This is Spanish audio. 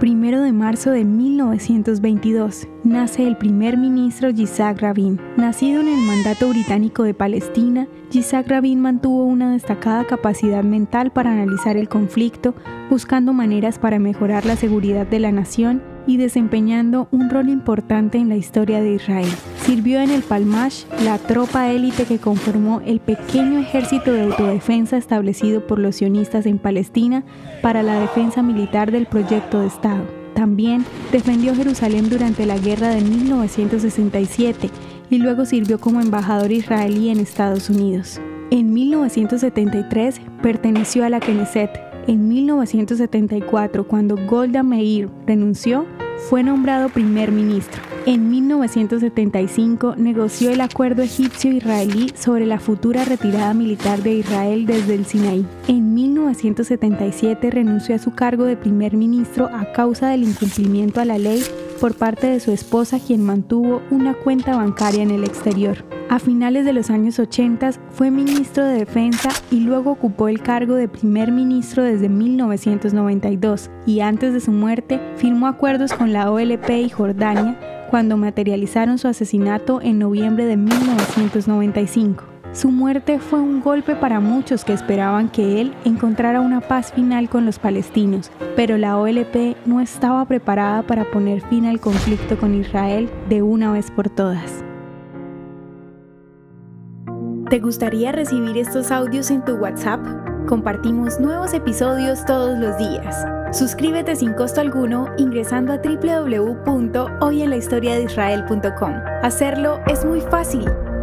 Primero de marzo de 1922, nace el primer ministro Yitzhak Rabin. Nacido en el mandato británico de Palestina, Yitzhak Rabin mantuvo una destacada capacidad mental para analizar el conflicto, buscando maneras para mejorar la seguridad de la nación y desempeñando un rol importante en la historia de Israel. Sirvió en el Palmash, la tropa élite que conformó el pequeño ejército de autodefensa establecido por los sionistas en Palestina para la defensa militar del proyecto de Estado. También defendió Jerusalén durante la guerra de 1967 y luego sirvió como embajador israelí en Estados Unidos. En 1973 perteneció a la Knesset. En 1974, cuando Golda Meir renunció, fue nombrado primer ministro. En 1975 negoció el acuerdo egipcio-israelí sobre la futura retirada militar de Israel desde el Sinaí. En 1977 renunció a su cargo de primer ministro a causa del incumplimiento a la ley por parte de su esposa quien mantuvo una cuenta bancaria en el exterior. A finales de los años 80 fue ministro de Defensa y luego ocupó el cargo de primer ministro desde 1992 y antes de su muerte firmó acuerdos con la OLP y Jordania cuando materializaron su asesinato en noviembre de 1995. Su muerte fue un golpe para muchos que esperaban que él encontrara una paz final con los palestinos, pero la OLP no estaba preparada para poner fin al conflicto con Israel de una vez por todas. ¿Te gustaría recibir estos audios en tu WhatsApp? Compartimos nuevos episodios todos los días. Suscríbete sin costo alguno ingresando a www.hoyenlahistoriadeisrael.com. Hacerlo es muy fácil.